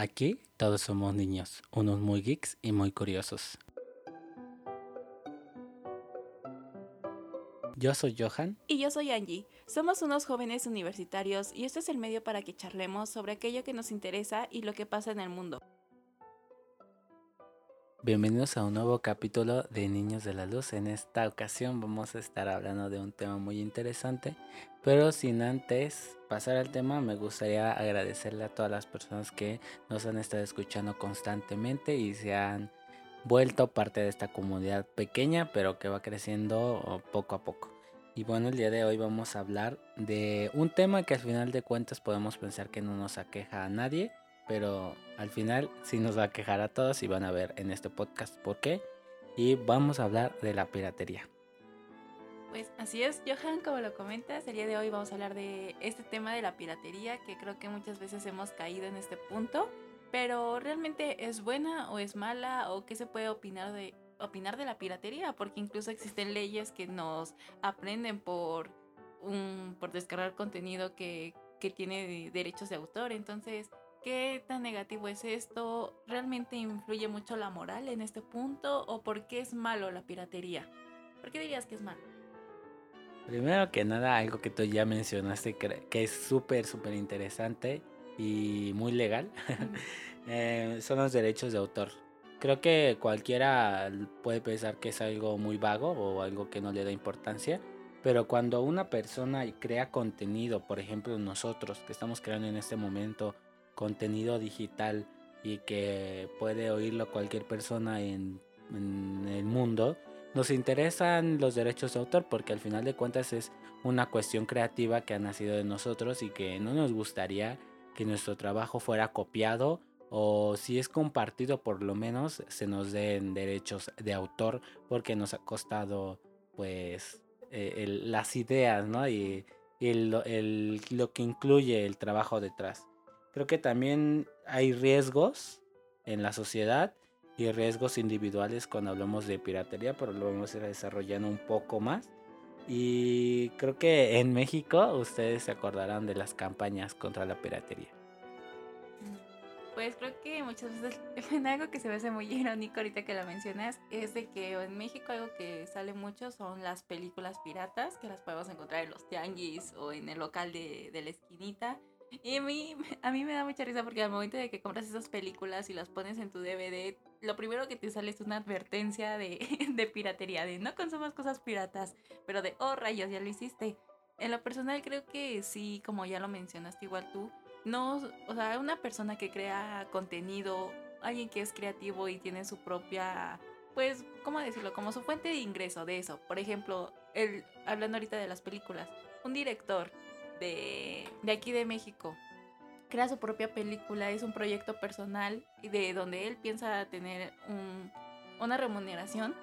Aquí todos somos niños, unos muy geeks y muy curiosos. Yo soy Johan. Y yo soy Angie. Somos unos jóvenes universitarios y este es el medio para que charlemos sobre aquello que nos interesa y lo que pasa en el mundo. Bienvenidos a un nuevo capítulo de Niños de la Luz. En esta ocasión vamos a estar hablando de un tema muy interesante, pero sin antes pasar al tema me gustaría agradecerle a todas las personas que nos han estado escuchando constantemente y se han vuelto parte de esta comunidad pequeña, pero que va creciendo poco a poco. Y bueno, el día de hoy vamos a hablar de un tema que al final de cuentas podemos pensar que no nos aqueja a nadie, pero al final sí nos va a quejar a todos y van a ver en este podcast por qué. Y vamos a hablar de la piratería. Pues así es, Johan, como lo comentas, el día de hoy vamos a hablar de este tema de la piratería, que creo que muchas veces hemos caído en este punto, pero realmente es buena o es mala o qué se puede opinar de opinar de la piratería, porque incluso existen leyes que nos aprenden por por descargar contenido que, que tiene derechos de autor, entonces ¿Qué tan negativo es esto? ¿Realmente influye mucho la moral en este punto? ¿O por qué es malo la piratería? ¿Por qué dirías que es malo? Primero que nada, algo que tú ya mencionaste que es súper, súper interesante y muy legal, eh, son los derechos de autor. Creo que cualquiera puede pensar que es algo muy vago o algo que no le da importancia, pero cuando una persona crea contenido, por ejemplo nosotros que estamos creando en este momento contenido digital y que puede oírlo cualquier persona en, el mundo, nos interesan los derechos de autor porque al final de cuentas es una cuestión creativa que ha nacido de nosotros y que no nos gustaría que nuestro trabajo fuera copiado o si es compartido por lo menos se nos den derechos de autor porque nos ha costado pues eh, las ideas ¿no? y, lo que incluye el trabajo detrás. Creo que también hay riesgos en la sociedad y riesgos individuales cuando hablamos de piratería, pero lo vamos a ir desarrollando un poco más. Y creo que en México ustedes se acordarán de las campañas contra la piratería. Pues creo que muchas veces algo que se me hace muy irónico ahorita que lo mencionas es de que en México algo que sale mucho son las películas piratas que las podemos encontrar en los tianguis o en el local de, de la esquinita y a mí, a mí me da mucha risa porque al momento de que compras esas películas y las pones en tu DVD, lo primero que te sale es una advertencia de, de piratería, de no consumas cosas piratas, pero de, oh rayos, ya lo hiciste. En lo personal creo que sí, como ya lo mencionaste igual tú, no, o sea, una persona que crea contenido, alguien que es creativo y tiene su propia, pues, ¿cómo decirlo? Como su fuente de ingreso de eso. Por ejemplo, el, hablando ahorita de las películas, un director de, aquí de México. Crea su propia película, es un proyecto personal y de donde él piensa tener una remuneración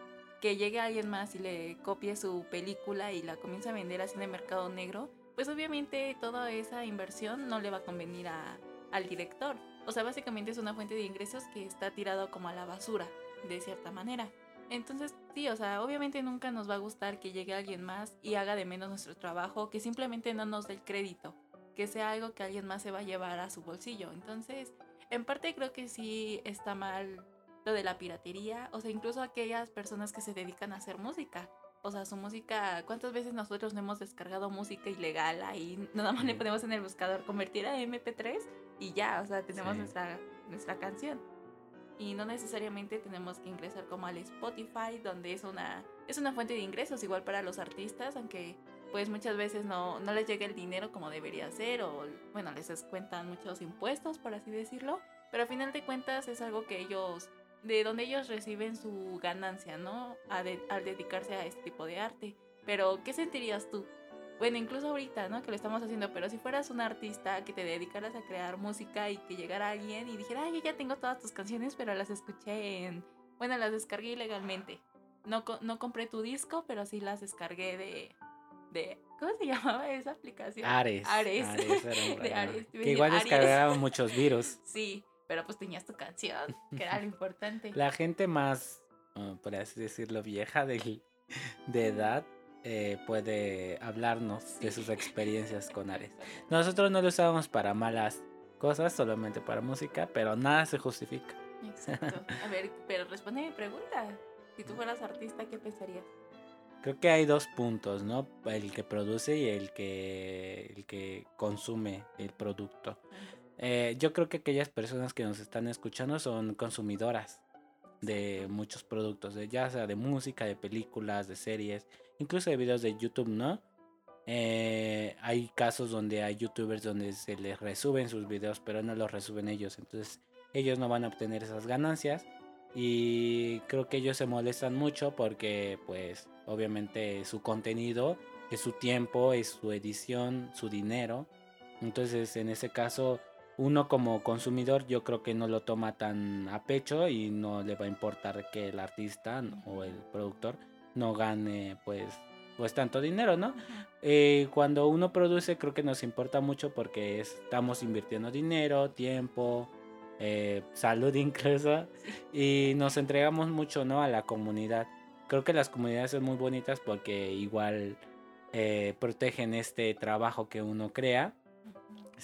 que llegue a alguien más y le copie su película y la comienza a vender así en el mercado negro, pues obviamente toda esa inversión no le va a convenir al director. O sea, básicamente es una fuente de ingresos que está tirado como a la basura, de cierta manera. Entonces, sí, o sea, obviamente nunca nos va a gustar que llegue alguien más y haga de menos nuestro trabajo, que simplemente no nos dé el crédito, que sea algo que alguien más se va a llevar a su bolsillo. Entonces, en parte creo que sí está mal lo de la piratería, o sea, incluso aquellas personas que se dedican a hacer música. O sea, su música, ¿cuántas veces nosotros no hemos descargado música ilegal ahí? Nada más le ponemos en el buscador convertir a MP3 y ya, o sea, tenemos nuestra, nuestra canción y no necesariamente tenemos que ingresar como al Spotify, donde es una, es una fuente de ingresos igual para los artistas, aunque pues muchas veces no, no les llega el dinero como debería ser o bueno, les descuentan muchos impuestos, por así decirlo, pero a final de cuentas es algo que ellos, de donde ellos reciben su ganancia, ¿no? al dedicarse a este tipo de arte. Pero, ¿qué sentirías tú? Bueno, incluso ahorita, ¿no? Que lo estamos haciendo, pero si fueras un artista que te dedicaras a crear música y que llegara alguien y dijera, ay, yo ya tengo todas tus canciones, pero las escuché en, bueno, las descargué ilegalmente. No, no compré tu disco, pero sí las descargué de, de, ¿cómo se llamaba esa aplicación? Ares. Ares. de Ares. Que igual descargaba muchos virus. Sí, pero pues tenías tu canción, que era lo importante. La gente más, uh, por así decirlo, vieja de, de edad eh, puede hablarnos de sus experiencias con Ares. Nosotros no lo usábamos para malas cosas solamente para música, pero nada se justifica. Exacto. A ver, pero responde mi pregunta. Si tú fueras artista, ¿qué pensarías? Creo que hay dos puntos, ¿no? El que produce y el que, el que consume el producto. Eh, yo creo que aquellas personas que nos están escuchando son consumidoras de muchos productos, de, ya sea de música, de películas, de series, incluso de videos de YouTube, ¿no? Eh, hay casos donde hay youtubers donde se les resuben sus videos, pero no los resuben ellos. Entonces ellos no van a obtener esas ganancias. Y creo que ellos se molestan mucho porque pues obviamente su contenido es su tiempo, es su edición, su dinero. Entonces en ese caso uno como consumidor yo creo que no lo toma tan a pecho y no le va a importar que el artista o el productor no gane pues pues tanto dinero, ¿no? Eh, cuando uno produce creo que nos importa mucho porque estamos invirtiendo dinero, tiempo, eh, salud incluso, y nos entregamos mucho, ¿no? A la comunidad. Creo que las comunidades son muy bonitas porque igual eh, protegen este trabajo que uno crea.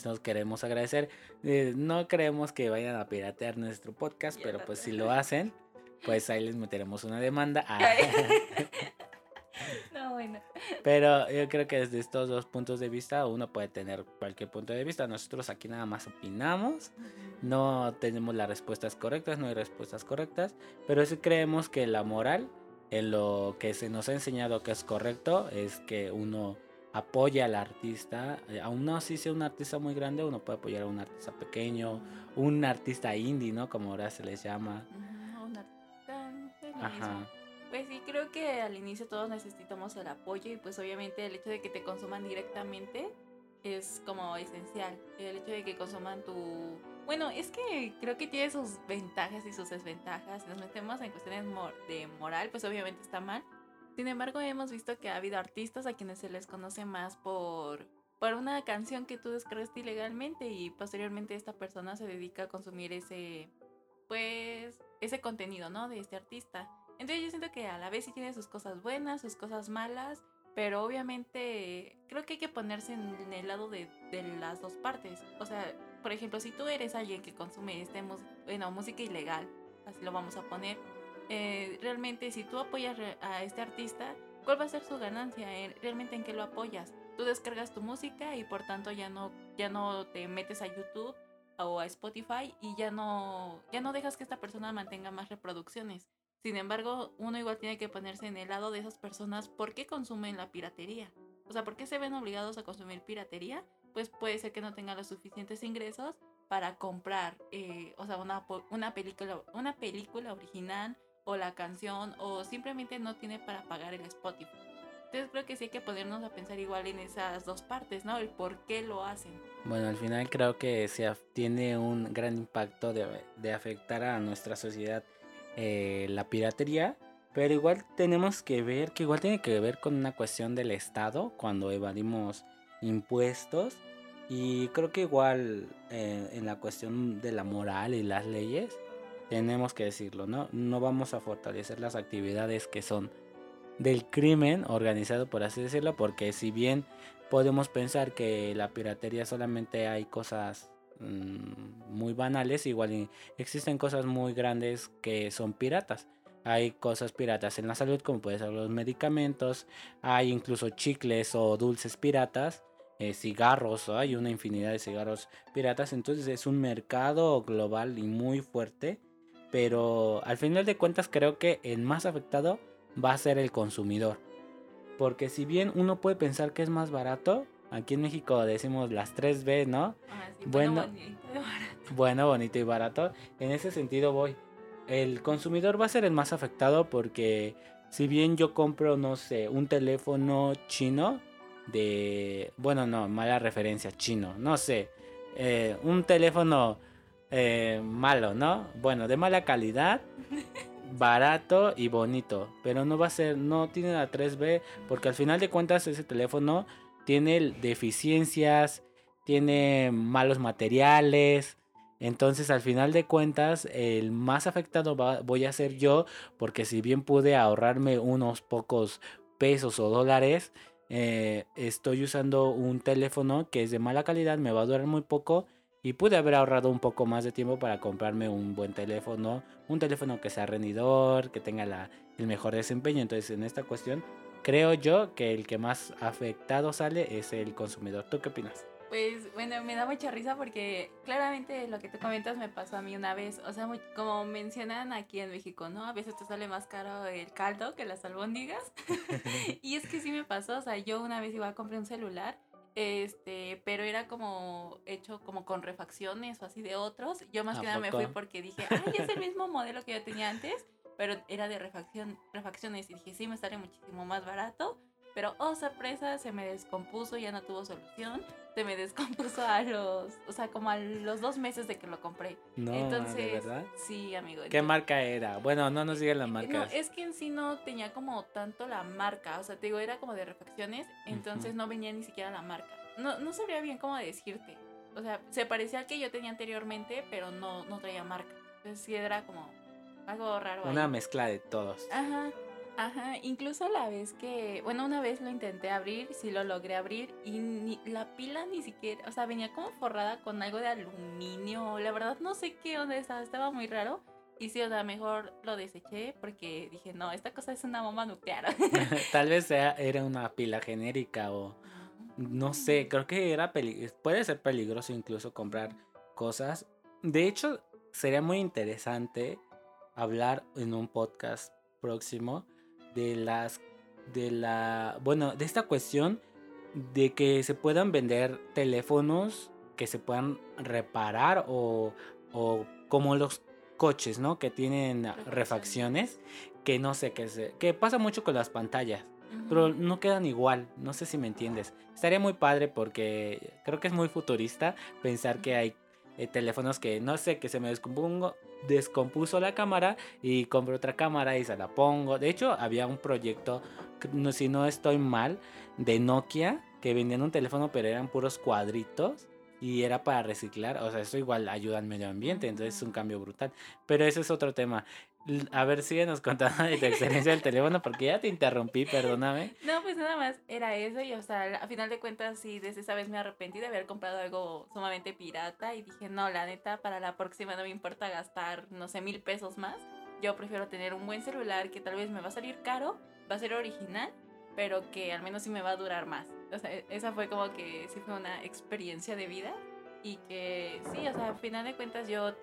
Nos queremos agradecer. no creemos que vayan a piratear nuestro podcast, pero pues si lo hacen, pues ahí les meteremos una demanda. No, bueno. Pero yo creo que desde estos dos puntos de vista uno puede tener cualquier punto de vista. Nosotros aquí nada más opinamos. No tenemos las respuestas correctas, no hay respuestas correctas. Pero sí creemos que la moral, en lo que se nos ha enseñado que es correcto, es que uno apoya al artista. Eh, aún no si sea un artista muy grande, uno puede apoyar a un artista pequeño, un artista indie, ¿no? Como ahora se les llama. Un Ajá. Pues sí, creo que al inicio todos necesitamos el apoyo y pues obviamente el hecho de que te consuman directamente es como esencial. El hecho de que consuman tu... Bueno, es que creo que tiene sus ventajas y sus desventajas. Si nos metemos en cuestiones de moral, pues obviamente está mal. Sin embargo, hemos visto que ha habido artistas a quienes se les conoce más por, por una canción que tú descargaste ilegalmente y posteriormente esta persona se dedica a consumir ese, pues, ese contenido, ¿no? De este artista. Entonces yo siento que a la vez sí tiene sus cosas buenas, sus cosas malas, pero obviamente creo que hay que ponerse en el lado de, las dos partes. O sea, por ejemplo, si tú eres alguien que consume este bueno, música ilegal, así lo vamos a poner, eh, realmente si tú apoyas a este artista, ¿cuál va a ser su ganancia? ¿Realmente en qué lo apoyas? Tú descargas tu música y por tanto ya no, ya no te metes a YouTube o a Spotify y ya no, ya no dejas que esta persona mantenga más reproducciones. Sin embargo, uno igual tiene que ponerse en el lado de esas personas por qué consumen la piratería. O sea, ¿por qué se ven obligados a consumir piratería? Pues puede ser que no tengan los suficientes ingresos para comprar, eh, o sea, una, una, película, una película original o la canción o simplemente no tiene para pagar el Spotify. Entonces creo que sí hay que ponernos a pensar igual en esas dos partes, ¿no? El por qué lo hacen. Bueno, al final creo que se tiene un gran impacto de, de afectar a nuestra sociedad eh, la piratería, pero igual tenemos que ver que igual tiene que ver con una cuestión del Estado cuando evadimos impuestos y creo que igual eh, en la cuestión de la moral y las leyes tenemos que decirlo, ¿no? No vamos a fortalecer las actividades que son del crimen organizado, por así decirlo, porque si bien podemos pensar que la piratería solamente hay cosas Mm, muy banales, igual existen cosas muy grandes que son piratas. Hay cosas piratas en la salud, como pueden ser los medicamentos, hay incluso chicles o dulces piratas, eh, cigarros, hay una infinidad de cigarros piratas, entonces es un mercado global y muy fuerte, pero al final de cuentas creo que el más afectado va a ser el consumidor. Porque si bien uno puede pensar que es más barato, Aquí en México decimos las 3B, ¿no? Ah, bueno, bonito y barato. Bueno, bonito y barato. En ese sentido voy. El consumidor va a ser el más afectado porque si bien yo compro, no sé, un teléfono chino de... Bueno, no, mala referencia, chino, no sé. Eh, un teléfono eh, malo, ¿no? Bueno, de mala calidad. barato y bonito, pero no va a ser, no tiene la 3B, porque al final de cuentas ese teléfono tiene deficiencias, tiene malos materiales. Entonces al final de cuentas el más afectado voy a ser yo porque si bien pude ahorrarme unos pocos pesos o dólares, eh, estoy usando un teléfono que es de mala calidad, me va a durar muy poco y pude haber ahorrado un poco más de tiempo para comprarme un buen teléfono, un teléfono que sea rendidor, que tenga la, el mejor desempeño. Entonces, en esta cuestión, creo yo que el que más afectado sale es el consumidor. ¿Tú qué opinas? Pues bueno, me da mucha risa porque claramente lo que tú comentas me pasó a mí una vez. O sea, como mencionan aquí en México, ¿no? A veces te sale más caro el caldo que las albóndigas. y es que sí me pasó. O sea, yo una vez iba a comprar un celular. Este, pero era como hecho como con refacciones o así de otros. Yo más que nada me fui porque dije, ay, es el mismo modelo que yo tenía antes, pero era de refacción, refacciones. Y dije, sí, me sale muchísimo más barato. Pero, oh, sorpresa, se me descompuso, ya no tuvo solución. Se me descompuso a los, o sea, como a los dos meses de que lo compré. No, Entonces, ¿de verdad? Sí, amigo. ¿Qué marca era? Bueno, no nos digan la marca. No, es que en sí no tenía como tanto la marca. O sea, te digo, era como de refacciones, entonces no venía ni siquiera la marca. No, no sabría bien cómo decirte. O sea, se parecía al que yo tenía anteriormente, pero no, no traía marca. Entonces sí era como algo raro. Una mezcla de todos. Ajá. Ajá, incluso la vez que, bueno, una vez lo intenté abrir, sí lo logré abrir y ni, la pila ni siquiera, o sea, venía como forrada con algo de aluminio, la verdad no sé qué onda estaba, estaba muy raro. Y sí, o sea, mejor lo deseché porque dije, no, esta cosa es una bomba nuclear. Tal vez sea, era una pila genérica o no sé, creo que era puede ser peligroso incluso comprar cosas. De hecho, sería muy interesante hablar en un podcast próximo de las de la bueno de esta cuestión de que se puedan vender teléfonos que se puedan reparar o, o como los coches no que tienen refacciones. que no sé qué se que pasa mucho con las pantallas pero no quedan igual no sé si me entiendes. Estaría muy padre porque creo que es muy futurista pensar que hay eh, teléfonos que no sé que se me descompongo descompuso la cámara y compré otra cámara y se la pongo. De hecho, había un proyecto, si no estoy mal, de Nokia que vendían un teléfono pero eran puros cuadritos y era para reciclar. O sea, eso igual ayuda al medio ambiente, entonces es un cambio brutal. Pero ese es otro tema. A ver, síguenos contando de tu experiencia del teléfono porque ya te interrumpí, perdóname. No, pues nada más era eso y o sea, a final de cuentas sí, desde esa vez me arrepentí de haber comprado algo sumamente pirata y dije, no, la neta, para la próxima no me importa gastar, no sé, mil pesos más. Yo prefiero tener un buen celular que tal vez me va a salir caro, va a ser original, pero que al menos sí me va a durar más. O sea, e-, esa fue como que sí fue una experiencia de vida y que sí, o sea, a final de cuentas yo,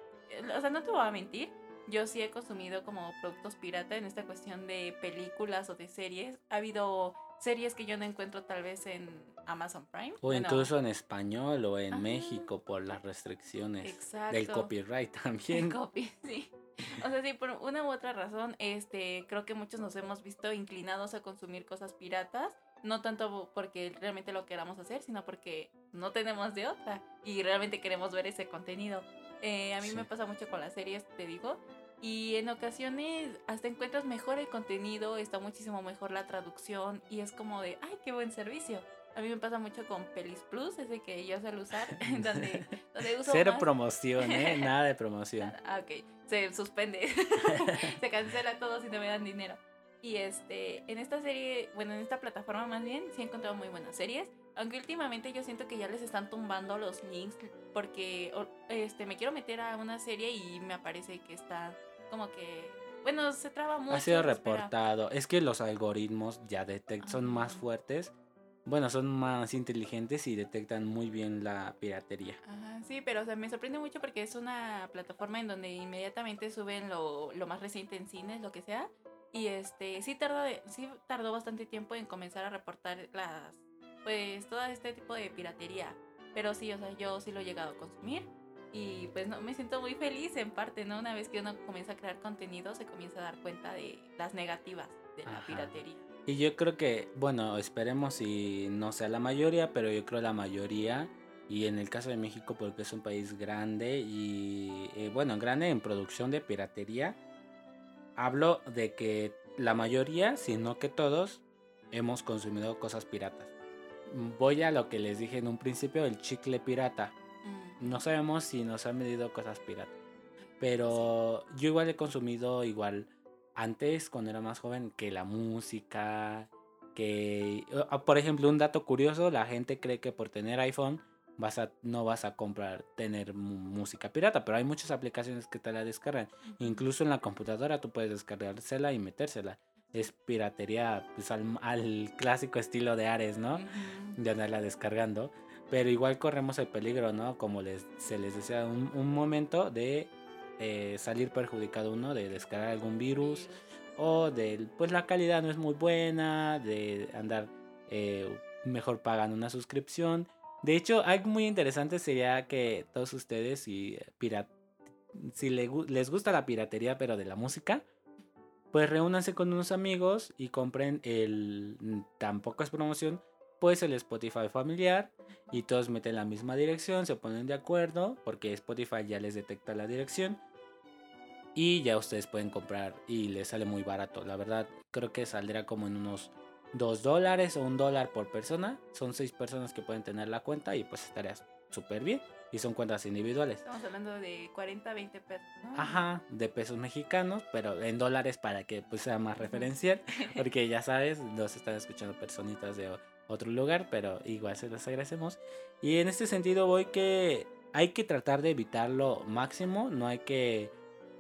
o sea, no te voy a mentir yo sí he consumido como productos pirata en esta cuestión de películas o de series. Ha habido series que yo no encuentro tal vez en Amazon Prime. O incluso en español o en México por las restricciones del copyright también. copy, sí. O sea, sí, por una u otra razón, este, creo que muchos nos hemos visto inclinados a consumir cosas piratas. No tanto porque realmente lo queramos hacer, sino porque no tenemos de otra y realmente queremos ver ese contenido. Eh, a mí me pasa mucho con las series, te digo. Y en ocasiones hasta encuentras mejor el contenido, está muchísimo mejor la traducción y es como de, ay, qué buen servicio. A mí me pasa mucho con Pelis Plus, ese que yo suelo usar, donde, donde uso Cero promoción, ¿eh? Nada de promoción. ah, ok. Se suspende. Se cancela todo si no me dan dinero. Y este, en esta serie, bueno, en esta plataforma más bien, sí he encontrado muy buenas series. Aunque últimamente yo siento que ya les están tumbando los links porque este, me quiero meter a una serie y me aparece que está como que bueno, se traba mucho. Ha sido reportado. Es que los algoritmos ya detectan, son más fuertes. Bueno, son más inteligentes y detectan muy bien la piratería. Ajá, sí, pero o me sorprende mucho porque es una plataforma en donde inmediatamente suben lo, lo más reciente en cines, lo que sea. Y este, sí tardó, sí tardó bastante tiempo en comenzar a reportar las, pues, todo este tipo de piratería. Pero sí, o sea, yo sí lo he llegado a consumir. Y pues no, me siento muy feliz en parte, ¿no? Una vez que uno comienza a crear contenido, se comienza a dar cuenta de las negativas de la piratería. Y yo creo que, bueno, esperemos si no sea la mayoría, pero yo creo la mayoría, y en el caso de México, porque es un país grande y, eh, bueno, grande en producción de piratería, hablo de que la mayoría, si no que todos, hemos consumido cosas piratas. Voy a lo que les dije en un principio, el chicle pirata no sabemos si nos han medido cosas piratas. Pero yo igual he consumido igual antes, cuando era más joven, que la música, que... Ah, por ejemplo, un dato curioso, la gente cree que por tener iPhone vas a, no vas a comprar, tener música pirata, pero hay muchas aplicaciones que te la descargan. Incluso en la computadora tú puedes descargársela y metérsela. Es piratería pues, al, clásico estilo de Ares, ¿no? De andarla descargando. Pero igual corremos el peligro, ¿no? Como les, se les decía, un, un momento de eh, salir perjudicado uno, de descargar algún virus o de, pues la calidad no es muy buena, de andar eh, mejor pagando una suscripción de hecho, algo muy interesante sería que todos ustedes, si, eh, si les gusta la piratería, pero de la música, pues reúnanse con unos amigos y compren el. Mm, tampoco es promoción, pues el Spotify familiar. Y todos meten la misma dirección, se ponen de acuerdo, porque Spotify ya les detecta la dirección. Y ya ustedes pueden comprar y les sale muy barato. La verdad, creo que saldrá como en unos 2 dólares o un dólar por persona. Son 6 personas que pueden tener la cuenta y pues estaría súper bien. Y son cuentas individuales. Estamos hablando de 40, 20 pesos. Ajá, de pesos mexicanos, pero en dólares para que pues sea más referencial. Porque ya sabes, nos están escuchando personitas de otro lugar, pero igual se las agradecemos. Y en este sentido voy que hay que tratar de evitar lo máximo, no hay que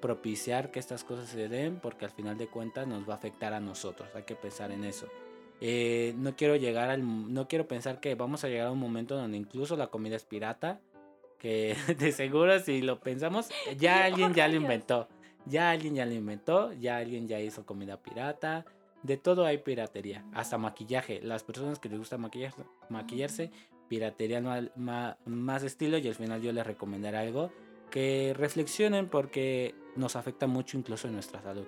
propiciar que estas cosas se den porque al final de cuentas nos va a afectar a nosotros, hay que pensar en eso. Eh, no quiero llegar al. No quiero pensar que vamos a llegar a un momento donde incluso la comida es pirata. Que de seguro, si lo pensamos, ya alguien ya lo inventó. Ya alguien ya lo inventó. Ya alguien ya hizo comida pirata. De todo hay piratería. Hasta maquillaje. Las personas que les gusta maquillarse, maquillarse piratería más, más estilo. Y al final yo les recomendaré algo. Que reflexionen porque nos afecta mucho incluso en nuestra salud.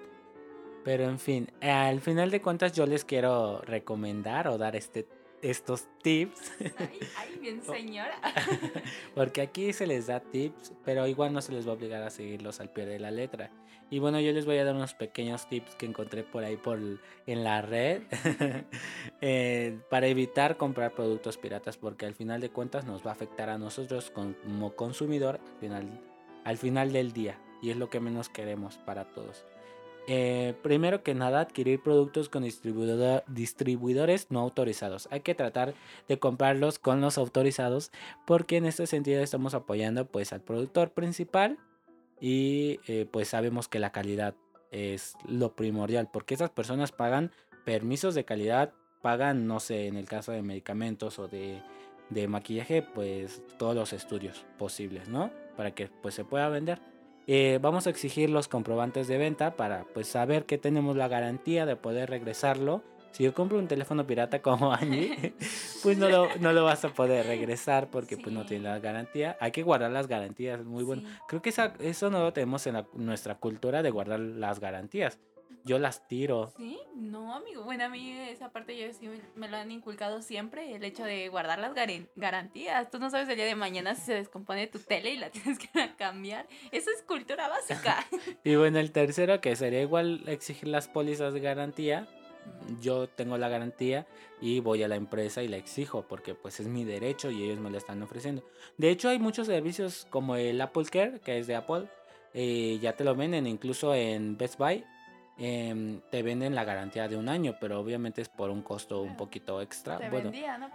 Pero en fin, al final de cuentas yo les quiero recomendar o dar este, estos tips. Ay, ay, bien señora. Porque aquí se les da tips, pero igual no se les va a obligar a seguirlos al pie de la letra. Y bueno, yo les voy a dar unos pequeños tips que encontré por ahí por, en la red eh, para evitar comprar productos piratas porque al final de cuentas nos va a afectar a nosotros como consumidor al final, al final del día. Y es lo que menos queremos para todos. Eh, primero que nada, adquirir productos con distribuidores no autorizados. Hay que tratar de comprarlos con los autorizados porque en este sentido estamos apoyando pues al productor principal y eh, pues sabemos que la calidad es lo primordial porque esas personas pagan permisos de calidad, pagan, no sé, en el caso de medicamentos o de, de maquillaje, pues todos los estudios posibles, ¿no? Para que pues se pueda vender. Eh, vamos a exigir los comprobantes de venta para pues saber que tenemos la garantía de poder regresarlo. Si yo compro un teléfono pirata como Angie, pues no lo, no lo vas a poder regresar porque pues no tiene la garantía. Hay que guardar las garantías, muy bueno. Creo que eso no lo tenemos en nuestra cultura de guardar las garantías yo las tiro. ¿Sí? No, amigo. Bueno, a mí esa parte yo sí me lo han inculcado siempre, el hecho de guardar las garantías. Tú no sabes el día de mañana si se descompone tu tele y la tienes que cambiar. Eso es cultura básica. y bueno, el tercero, que sería igual exigir las pólizas de garantía. Yo tengo la garantía y voy a la empresa y la exijo porque pues es mi derecho y ellos me lo están ofreciendo. De hecho hay muchos servicios como el Apple Care, que es de Apple, eh, ya te lo venden incluso en Best Buy Em, te venden la garantía de un año, pero obviamente es por un costo un poquito extra. bueno, ¿no?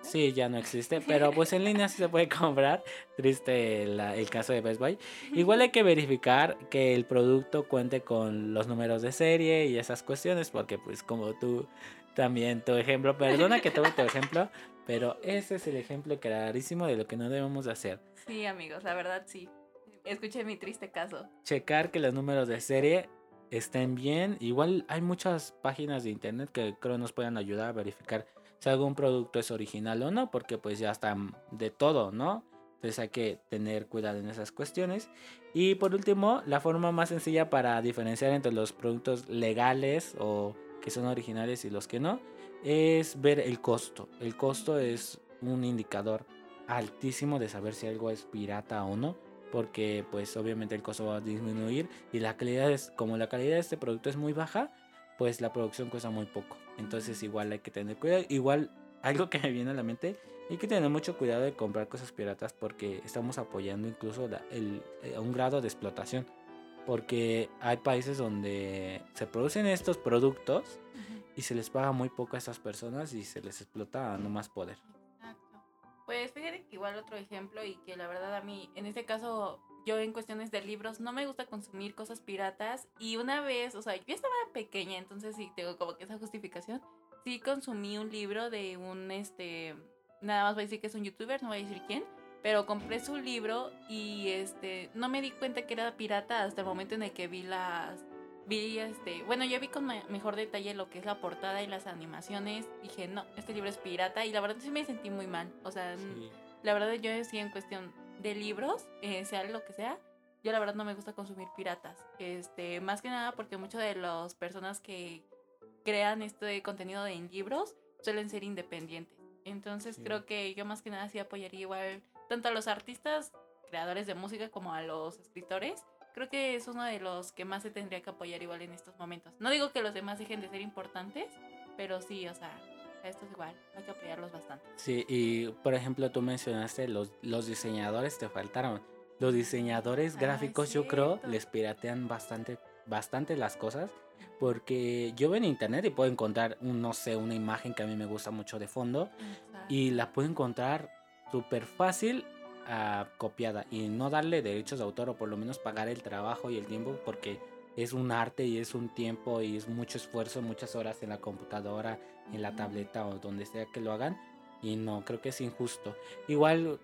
Sí, ya no existe, pero pues en línea sí se puede comprar. Triste el caso de Best Buy. Igual hay que verificar que el producto cuente con los números de serie y esas cuestiones, porque pues como tú también tu ejemplo, perdona que tome tu ejemplo, pero ese es el ejemplo clarísimo de lo que no debemos de hacer. Sí, amigos, la verdad sí. Escuché mi triste caso. Checar que los números de serie estén bien. Igual hay muchas páginas de internet que creo nos puedan ayudar a verificar si algún producto es original o no, porque pues ya está de todo, ¿no? Entonces hay que tener cuidado en esas cuestiones. Y por último, la forma más sencilla para diferenciar entre los productos legales o que son originales y los que no, es ver el costo. El costo es un indicador altísimo de saber si algo es pirata o no porque pues obviamente el costo va a disminuir y la calidad es como la calidad de este producto es muy baja pues la producción cuesta muy poco. Entonces igual hay que tener cuidado. Igual algo que me viene a la mente hay que tener mucho cuidado de comprar cosas piratas porque estamos apoyando incluso el, eh, un grado de explotación. Porque hay países donde se producen estos productos y se les paga muy poco a estas personas y se les explota a no más poder Pues fíjate que igual otro ejemplo y que la verdad a mí, en este caso, yo en cuestiones de libros no me gusta consumir cosas piratas y una vez, o sea, yo estaba pequeña, entonces sí tengo como que esa justificación, sí consumí un libro de un, este, nada más voy a decir que es un youtuber, no voy a decir quién, pero compré su libro y este, no me di cuenta que era pirata hasta el momento en el que vi las, vi este, bueno, yo vi con mejor detalle lo que es la portada y las animaciones. Dije, no, este libro es pirata y la verdad sí me sentí muy mal. O sea, la verdad yo decía en cuestión de libros, eh, sea lo que sea, yo la verdad no me gusta consumir piratas. Este, más que nada porque muchas de las personas que crean este contenido en libros suelen ser independientes. Entonces creo que yo más que nada sí apoyaría igual tanto a los artistas, creadores de música, como a los escritores creo que es uno de los que más se tendría que apoyar igual en estos momentos. No digo que los demás dejen de ser importantes, pero sí, o sea, esto es igual, hay que apoyarlos bastante. Sí, y por ejemplo tú mencionaste los, los diseñadores, te faltaron. Los diseñadores ah, gráficos yo creo les piratean bastante, bastante las cosas. Porque yo veo en internet y puedo encontrar, un, no sé, una imagen que a mí me gusta mucho de fondo. Y la puedo encontrar súper fácil copiada y no darle derechos de autor o por lo menos pagar el trabajo y el tiempo porque es un arte y es un tiempo y es mucho esfuerzo, muchas horas en la computadora, en la tableta o donde sea que lo hagan y no, creo que es injusto. Igual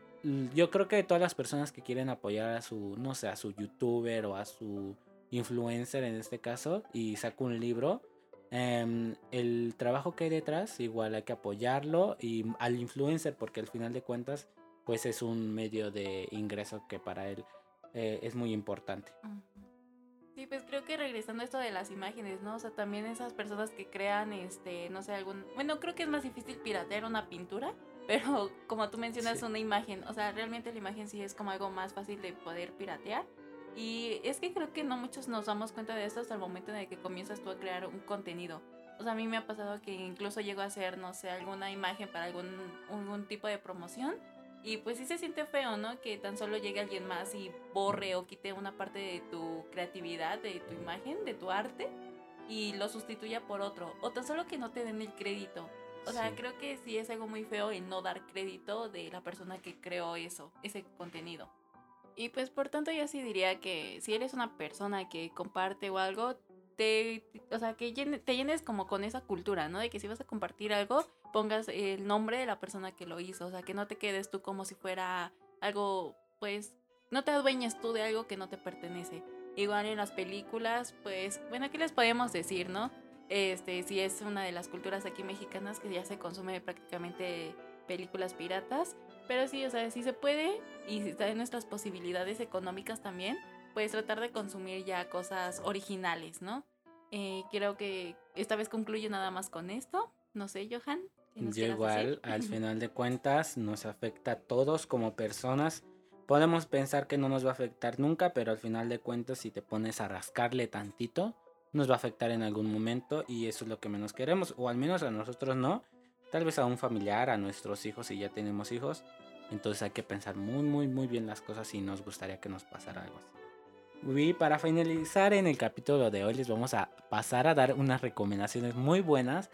yo creo que todas las personas que quieren apoyar a su, no sé, a su youtuber o a su influencer en este caso y saca un libro, em, el trabajo que hay detrás igual hay que apoyarlo y al influencer porque al final de cuentas pues es un medio de ingreso que para él eh, es muy importante. Sí, pues creo que regresando a esto de las imágenes, ¿no? O sea, también esas personas que crean, este, no sé, algún... Bueno, creo que es más difícil piratear una pintura, pero como tú mencionas, una imagen, o sea, realmente la imagen sí es como algo más fácil de poder piratear. Y es que creo que no muchos nos damos cuenta de esto hasta el momento en el que comienzas tú a crear un contenido. O sea, a mí me ha pasado que incluso llego a hacer, no sé, alguna imagen para algún, algún tipo de promoción y pues sí se siente feo, ¿no? Que tan solo llegue alguien más y borre o quite una parte de tu creatividad, de tu imagen, de tu arte y lo sustituya por otro. O tan solo que no te den el crédito. O sea, creo que sí es algo muy feo el no dar crédito de la persona que creó eso, ese contenido. Y pues por tanto yo sí diría que si eres una persona que comparte o algo, te, o sea, que te llenes como con esa cultura, ¿no? De que si vas a compartir algo, pongas el nombre de la persona que lo hizo, o sea, que no te quedes tú como si fuera algo, pues, no te adueñes tú de algo que no te pertenece. Igual en las películas, pues, bueno, ¿qué les podemos decir, no? Este, si es una de las culturas aquí mexicanas que ya se consume prácticamente películas piratas, pero sí, o sea, si se puede y si está en nuestras posibilidades económicas también, pues tratar de consumir ya cosas originales, ¿no? Eh, creo que esta vez concluye nada más con esto. No sé, Johan. Yo igual, al final de cuentas, nos afecta a todos como personas. Podemos pensar que no nos va a afectar nunca, pero al final de cuentas, si te pones a rascarle tantito, nos va a afectar en algún momento y eso es lo que menos queremos, o al menos a nosotros no. Tal vez a un familiar, a nuestros hijos si ya tenemos hijos. Entonces hay que pensar muy, muy, muy bien las cosas si nos gustaría que nos pasara algo así. Y para finalizar en el capítulo de hoy les vamos a pasar a dar unas recomendaciones muy buenas,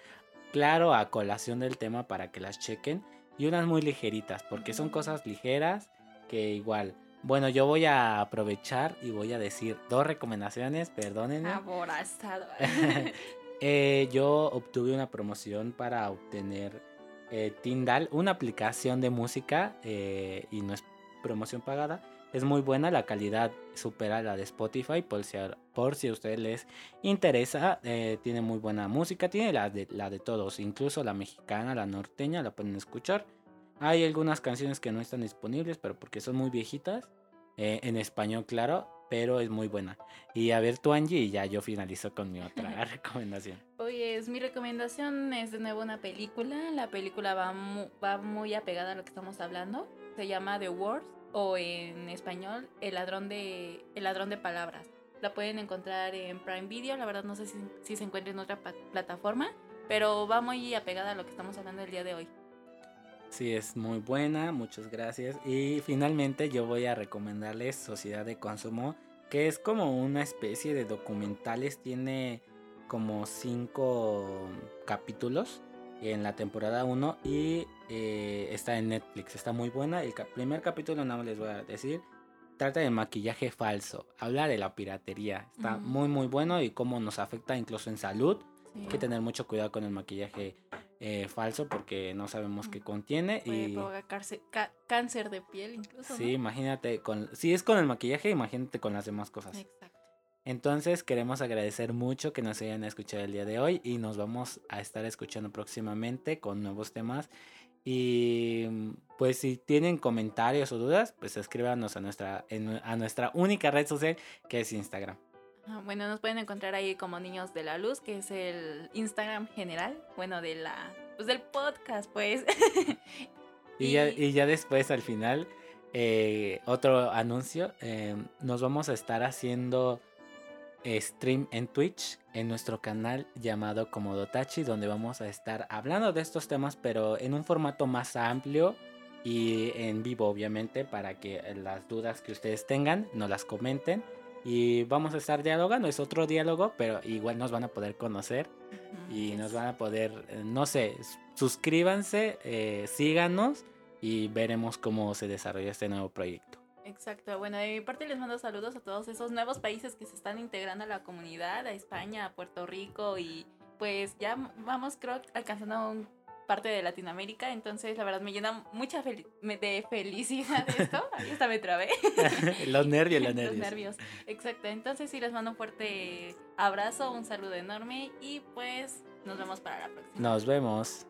claro, a colación del tema para que las chequen y unas muy ligeritas, porque son cosas ligeras que igual. Bueno, yo voy a aprovechar y voy a decir dos recomendaciones, perdónenme. Aborazado. eh, yo obtuve una promoción para obtener eh, Tindal, una aplicación de música eh, y no es promoción pagada es muy buena, la calidad supera la de Spotify, por si, por si a ustedes les interesa. Eh, tiene muy buena música, tiene la de, la de todos, incluso la mexicana, la norteña, la pueden escuchar. Hay algunas canciones que no están disponibles, pero porque son muy viejitas. Eh, en español, claro, pero es muy buena. Y a ver tú, Angie, y ya yo finalizo con mi otra recomendación. Pues mi recomendación es de nuevo una película. La película va, va muy apegada a lo que estamos hablando. Se llama The Wars o en español El ladrón de, el ladrón de palabras. La pueden encontrar en Prime Video, la verdad no sé si, se encuentra en otra plataforma, pero va muy apegada a lo que estamos hablando el día de hoy. Sí, es muy buena, muchas gracias. Y finalmente yo voy a recomendarles Sociedad de Consumo, que es como una especie de documentales, tiene como cinco capítulos en la temporada 1 y eh, está en Netflix. Está muy buena. El primer capítulo, nada más les voy a decir, trata de maquillaje falso. Habla de la piratería. Está muy, muy bueno y cómo nos afecta incluso en salud. Hay que tener mucho cuidado con el maquillaje eh, falso porque no sabemos qué contiene. Puede y provocar cáncer de piel incluso. Sí, imagínate, con, si es con el maquillaje, imagínate con las demás cosas. Exacto. Entonces queremos agradecer mucho que nos hayan escuchado el día de hoy y nos vamos a estar escuchando próximamente con nuevos temas. Y pues si tienen comentarios o dudas, pues escríbanos a nuestra, a nuestra única red social que es Instagram. Ah, bueno, nos pueden encontrar ahí como Niños de la Luz, que es el Instagram general, bueno, de la, pues del podcast, pues. y, Ya, y ya después al final, eh, otro anuncio, eh, nos vamos a estar haciendo stream en Twitch en nuestro canal llamado Komodotachi donde vamos a estar hablando de estos temas pero en un formato más amplio y en vivo obviamente para que las dudas que ustedes tengan nos las comenten y vamos a estar dialogando, es otro diálogo pero igual nos van a poder conocer y nos van a poder, eh, no sé, suscríbanse, eh, síganos y veremos cómo se desarrolla este nuevo proyecto. Exacto, bueno, de mi parte les mando saludos a todos esos nuevos países que se están integrando a la comunidad, a España, a Puerto Rico y pues ya vamos creo alcanzando un parte de Latinoamérica, entonces la verdad me llena mucha de felicidad esto, ahí hasta me trabé. los nervios, los nervios. Los nervios, exacto, entonces sí les mando un fuerte abrazo, un saludo enorme y pues nos vemos para la próxima. Nos vemos.